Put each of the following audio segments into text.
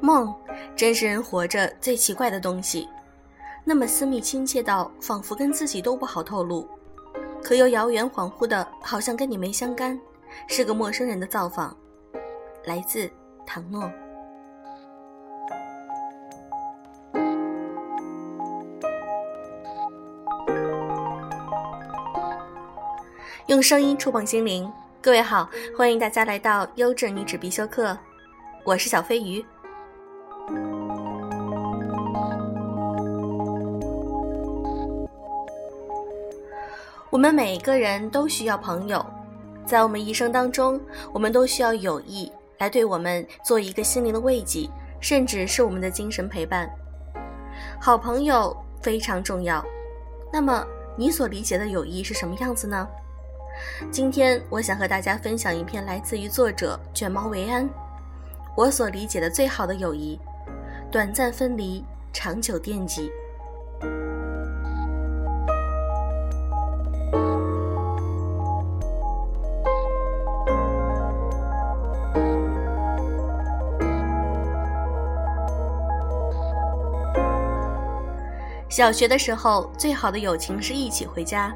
梦，真是人活着最奇怪的东西，那么私密亲切到仿佛跟自己都不好透露，可又遥远恍惚的，好像跟你没相干，是个陌生人的造访。来自唐诺，用声音触碰心灵。各位好，欢迎大家来到优质女纸必修课，我是小飞鱼。我们每个人都需要朋友，在我们一生当中，我们都需要友谊来对我们做一个心灵的慰藉，甚至是我们的精神陪伴。好朋友非常重要。那么，你所理解的友谊是什么样子呢？今天，我想和大家分享一篇来自于作者卷毛维安，我所理解的最好的友谊：短暂分离，长久惦记。小学的时候，最好的友情是一起回家，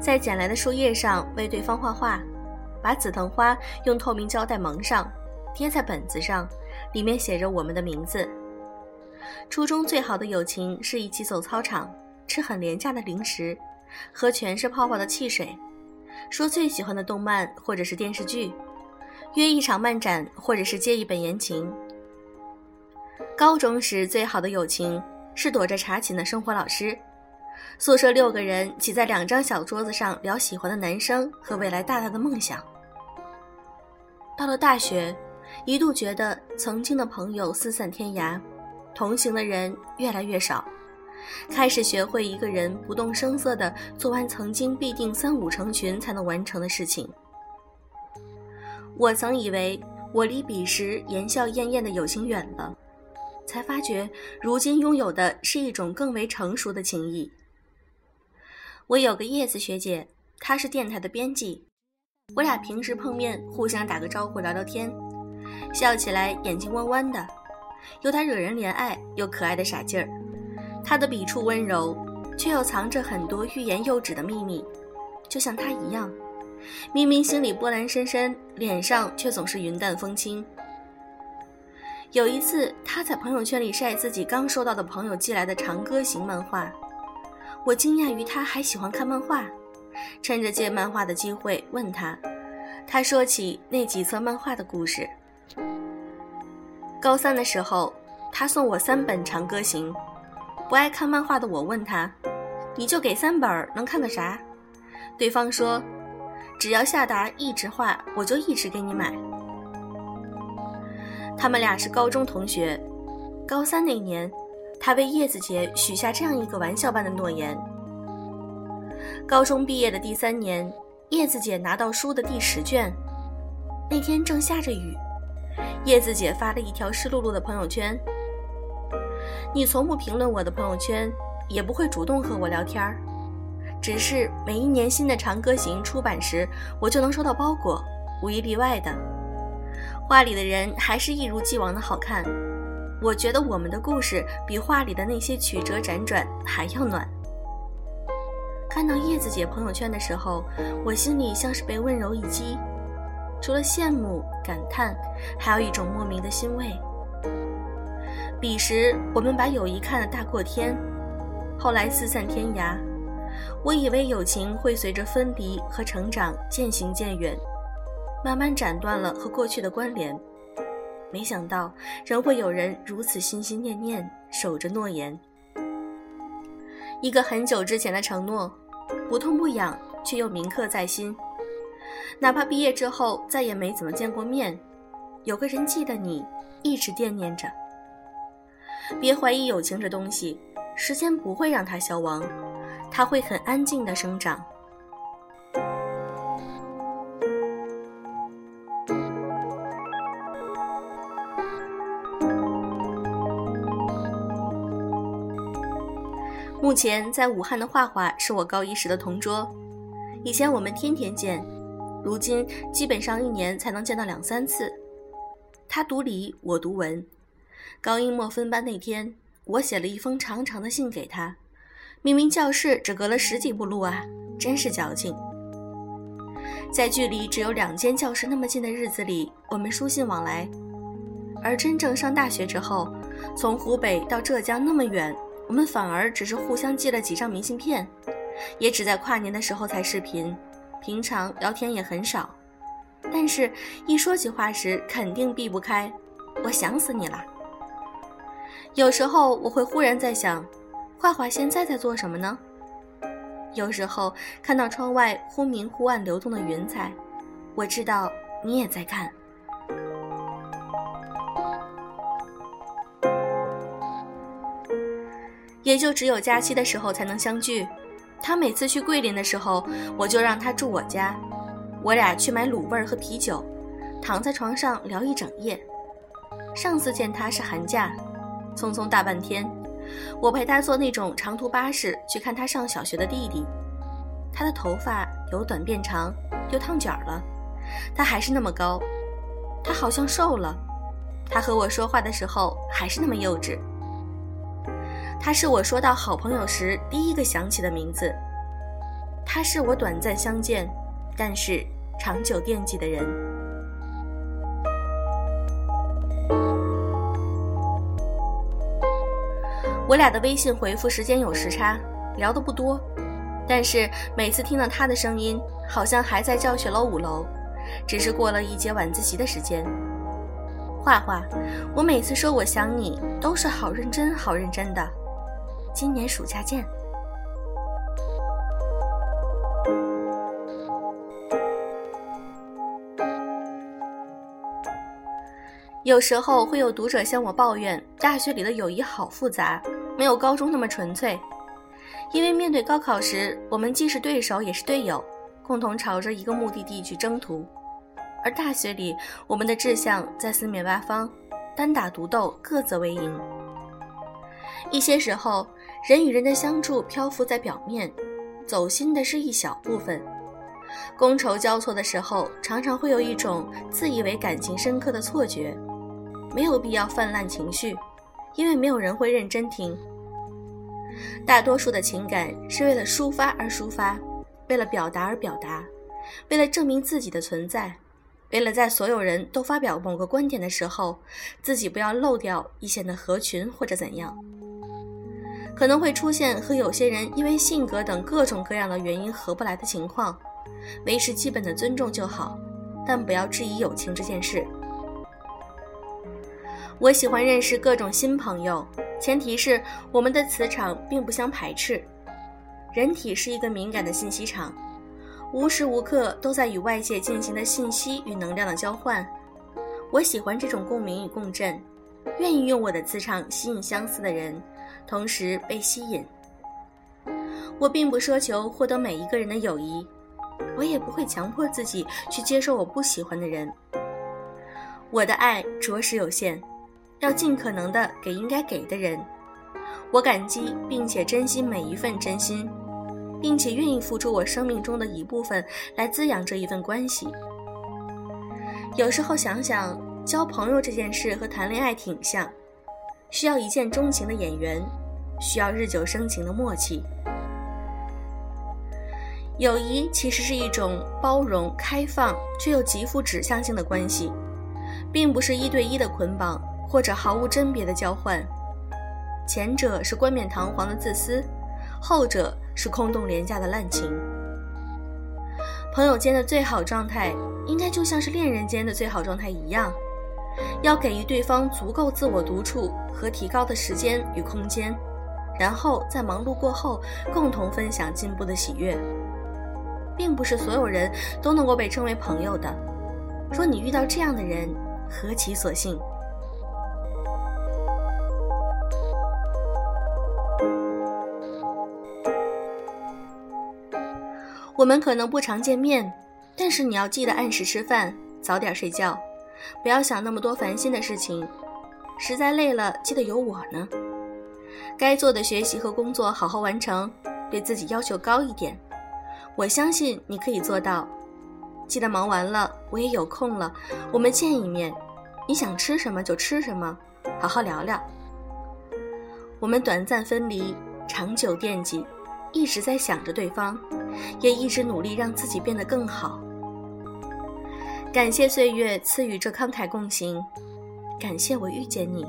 在捡来的树叶上为对方画画，把紫藤花用透明胶带蒙上，贴在本子上，里面写着我们的名字。初中最好的友情是一起走操场，吃很廉价的零食，喝全是泡泡的汽水，说最喜欢的动漫或者是电视剧，约一场漫展或者是借一本言情。高中时最好的友情。是躲着查寝的生活老师，宿舍六个人挤在两张小桌子上聊喜欢的男生和未来大大的梦想。到了大学，一度觉得曾经的朋友四散天涯，同行的人越来越少，开始学会一个人不动声色地做完曾经必定三五成群才能完成的事情。我曾以为我离彼时言笑晏晏的友情远了。才发觉，如今拥有的是一种更为成熟的情谊。我有个叶子学姐，她是电台的编辑，我俩平时碰面，互相打个招呼，聊聊天，笑起来眼睛弯弯的，有点惹人怜爱又可爱的傻劲儿。她的笔触温柔，却又藏着很多欲言又止的秘密，就像她一样，明明心里波澜深深，脸上却总是云淡风轻。有一次，他在朋友圈里晒自己刚收到的朋友寄来的长歌行漫画，我惊讶于他还喜欢看漫画，趁着借漫画的机会问他，他说起那几册漫画的故事。高三的时候，他送我三本长歌行，不爱看漫画的我问他，你就给三本能看个啥？对方说，只要夏达一直画，我就一直给你买。他们俩是高中同学，高三那年，他为叶子姐许下这样一个玩笑般的诺言。高中毕业的第三年，叶子姐拿到书的第十卷，那天正下着雨，叶子姐发了一条湿漉漉的朋友圈：“你从不评论我的朋友圈，也不会主动和我聊天儿，只是每一年新的长歌行出版时，我就能收到包裹，无一例外的。”画里的人还是一如既往的好看，我觉得我们的故事比画里的那些曲折辗转还要暖。看到叶子姐朋友圈的时候，我心里像是被温柔一击，除了羡慕感叹，还有一种莫名的欣慰。彼时我们把友谊看得大过天，后来四散天涯，我以为友情会随着分离和成长渐行渐远。慢慢斩断了和过去的关联，没想到仍会有人如此心心念念守着诺言。一个很久之前的承诺，不痛不痒却又铭刻在心。哪怕毕业之后再也没怎么见过面，有个人记得你，一直惦念着。别怀疑友情这东西，时间不会让它消亡，它会很安静的生长。目前在武汉的画画是我高一时的同桌，以前我们天天见，如今基本上一年才能见到两三次。他读理，我读文。高一末分班那天，我写了一封长长的信给他，明明教室只隔了十几步路啊，真是矫情。在距离只有两间教室那么近的日子里，我们书信往来；而真正上大学之后，从湖北到浙江那么远，我们反而只是互相寄了几张明信片，也只在跨年的时候才视频，平常聊天也很少。但是，一说起话时，肯定避不开“我想死你了”。有时候我会忽然在想，画画现在在做什么呢？有时候看到窗外忽明忽暗流动的云彩，我知道你也在看。也就只有假期的时候才能相聚。他每次去桂林的时候，我就让他住我家，我俩去买卤味儿和啤酒，躺在床上聊一整夜。上次见他是寒假，匆匆大半天。我陪他坐那种长途巴士去看他上小学的弟弟，他的头发由短变长，又烫卷了，他还是那么高，他好像瘦了，他和我说话的时候还是那么幼稚。他是我说到好朋友时第一个想起的名字，他是我短暂相见，但是长久惦记的人。我俩的微信回复时间有时差，聊得不多，但是每次听到他的声音，好像还在教学楼五楼，只是过了一节晚自习的时间。画画，我每次说我想你，都是好认真好认真的。今年暑假见。有时候会有读者向我抱怨，大学里的友谊好复杂，没有高中那么纯粹。因为面对高考时，我们既是对手也是队友，共同朝着一个目的地去征途；而大学里，我们的志向在四面八方，单打独斗，各自为营。一些时候，人与人的相处漂浮在表面，走心的是一小部分。觥筹交错的时候，常常会有一种自以为感情深刻的错觉。没有必要泛滥情绪，因为没有人会认真听。大多数的情感是为了抒发而抒发，为了表达而表达，为了证明自己的存在，为了在所有人都发表某个观点的时候，自己不要漏掉，以显得合群或者怎样。可能会出现和有些人因为性格等各种各样的原因合不来的情况，维持基本的尊重就好，但不要质疑友情这件事。我喜欢认识各种新朋友，前提是我们的磁场并不相排斥。人体是一个敏感的信息场，无时无刻都在与外界进行的信息与能量的交换。我喜欢这种共鸣与共振，愿意用我的磁场吸引相似的人，同时被吸引。我并不奢求获得每一个人的友谊，我也不会强迫自己去接受我不喜欢的人。我的爱着实有限。要尽可能的给应该给的人，我感激并且珍惜每一份真心，并且愿意付出我生命中的一部分来滋养这一份关系。有时候想想，交朋友这件事和谈恋爱挺像，需要一见钟情的眼缘，需要日久生情的默契。友谊其实是一种包容、开放却又极富指向性的关系，并不是一对一的捆绑。或者毫无甄别的交换，前者是冠冕堂皇的自私，后者是空洞廉价的滥情。朋友间的最好状态，应该就像是恋人间的最好状态一样，要给予对方足够自我独处和提高的时间与空间，然后在忙碌过后，共同分享进步的喜悦。并不是所有人都能够被称为朋友的，若你遇到这样的人，何其所幸！我们可能不常见面，但是你要记得按时吃饭，早点睡觉，不要想那么多烦心的事情。实在累了，记得有我呢。该做的学习和工作好好完成，对自己要求高一点。我相信你可以做到。记得忙完了，我也有空了，我们见一面。你想吃什么就吃什么，好好聊聊。我们短暂分离，长久惦记，一直在想着对方，也一直努力让自己变得更好。感谢岁月赐予这慷慨共行，感谢我遇见你。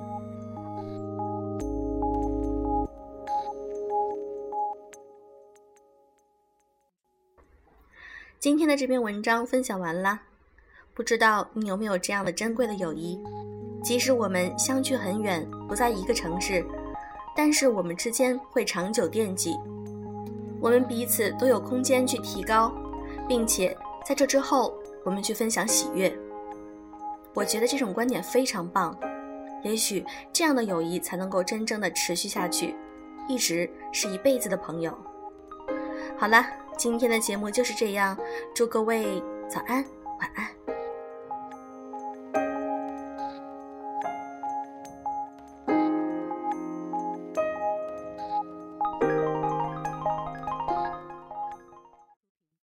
今天的这篇文章分享完啦，不知道你有没有这样的珍贵的友谊？即使我们相距很远，不在一个城市，但是我们之间会长久惦记。我们彼此都有空间去提高，并且在这之后，我们去分享喜悦。我觉得这种观点非常棒，也许这样的友谊才能够真正的持续下去，一直是一辈子的朋友。好了。今天的节目就是这样，祝各位早安，晚安。